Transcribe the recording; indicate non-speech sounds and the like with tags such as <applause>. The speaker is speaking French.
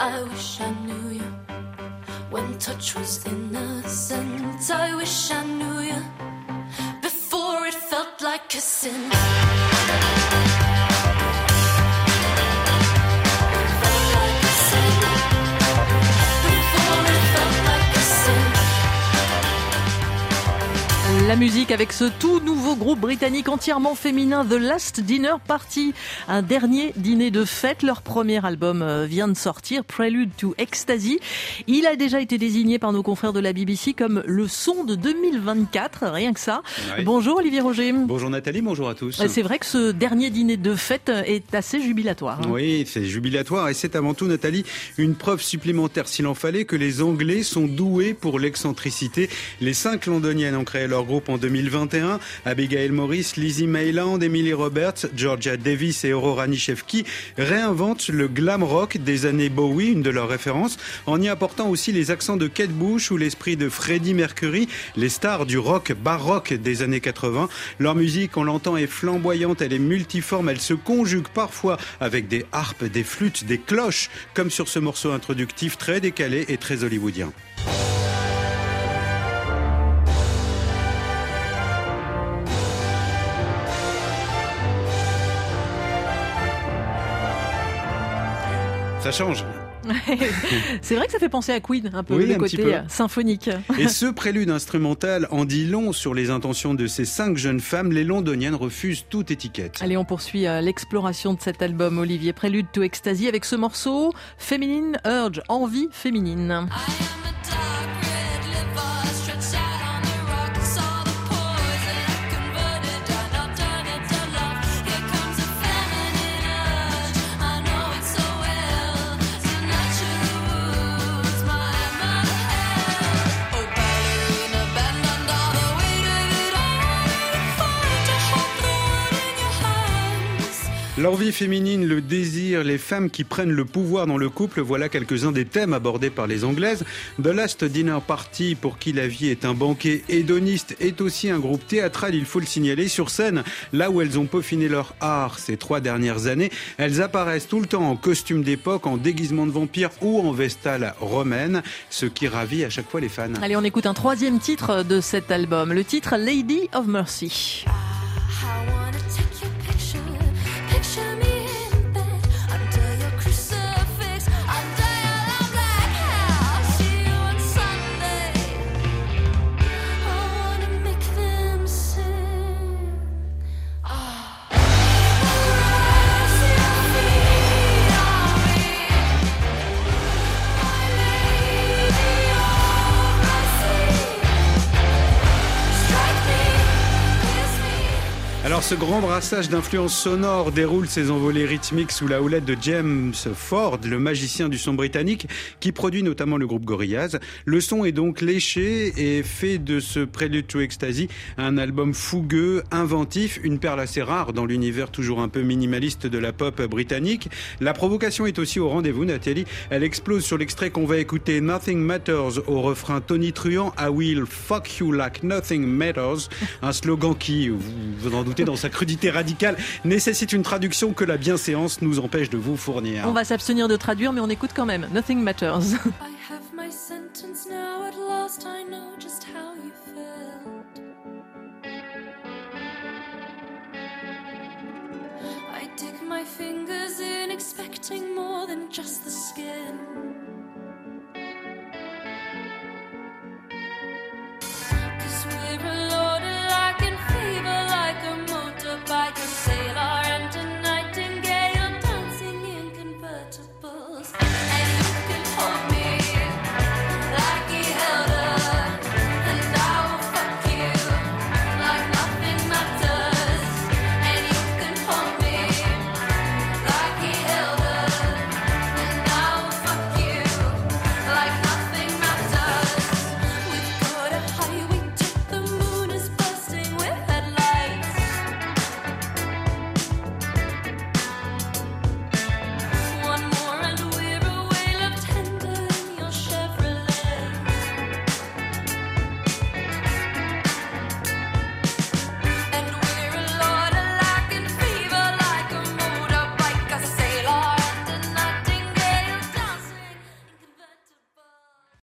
I wish I knew you when touch was innocent. I wish I knew you before it felt like a sin. La musique avec ce tout nouveau groupe britannique entièrement féminin, The Last Dinner Party. Un dernier dîner de fête. Leur premier album euh, vient de sortir, Prelude to Ecstasy. Il a déjà été désigné par nos confrères de la BBC comme le son de 2024, rien que ça. Bonjour Olivier Roger. Bonjour Nathalie, bonjour à tous. C'est vrai que ce dernier dîner de fête est assez jubilatoire. hein. Oui, c'est jubilatoire et c'est avant tout, Nathalie, une preuve supplémentaire, s'il en fallait, que les Anglais sont doués pour l'excentricité. Les cinq londoniennes ont créé leur groupe en 2021. Abigail Morris, Lizzie Mayland, Emily Roberts, Georgia Davis et Aurora Nishevki réinventent le glam rock des années Bowie, une de leurs références, en y apportant aussi les accents de Kate Bush ou l'esprit de Freddie Mercury, les stars du rock baroque des années 80. Leur musique, on l'entend, est flamboyante, elle est multiforme, elle se conjugue parfois avec des harpes, des flûtes, des cloches, comme sur ce morceau introductif très décalé et très hollywoodien. Ça change. C'est vrai que ça fait penser à Queen, un peu Oui, le un côté euh, symphonique. Et ce prélude instrumental en dit long sur les intentions de ces cinq jeunes femmes. Les londoniennes refusent toute étiquette. Allez, on poursuit euh, l'exploration de cet album, Olivier Prélude to Ecstasy, avec ce morceau Feminine Urge, envie féminine. L'envie féminine, le désir, les femmes qui prennent le pouvoir dans le couple, voilà quelques-uns des thèmes abordés par les Anglaises. The Last Dinner Party, pour qui la vie est un banquet hédoniste, est aussi un groupe théâtral, il faut le signaler, sur scène, là où elles ont peaufiné leur art ces trois dernières années. Elles apparaissent tout le temps en costume d'époque, en déguisement de vampire ou en vestale romaine, ce qui ravit à chaque fois les fans. Allez, on écoute un troisième titre de cet album, le titre Lady of Mercy. Alors ce grand brassage d'influences sonores déroule ses envolées rythmiques sous la houlette de James Ford, le magicien du son britannique, qui produit notamment le groupe Gorillaz. Le son est donc léché et fait de ce Prelude to Ecstasy un album fougueux, inventif, une perle assez rare dans l'univers toujours un peu minimaliste de la pop britannique. La provocation est aussi au rendez-vous, Nathalie. Elle explose sur l'extrait qu'on va écouter Nothing Matters au refrain tonitruant I will fuck you like nothing matters. Un slogan qui, vous vous en doutez, dans sa crudité radicale, nécessite une traduction que la bienséance nous empêche de vous fournir. On va s'abstenir de traduire, mais on écoute quand même. Nothing Matters. <laughs> I have my sentence now. At last, I know just how you felt. I dig my fingers in, expecting more than just the skin.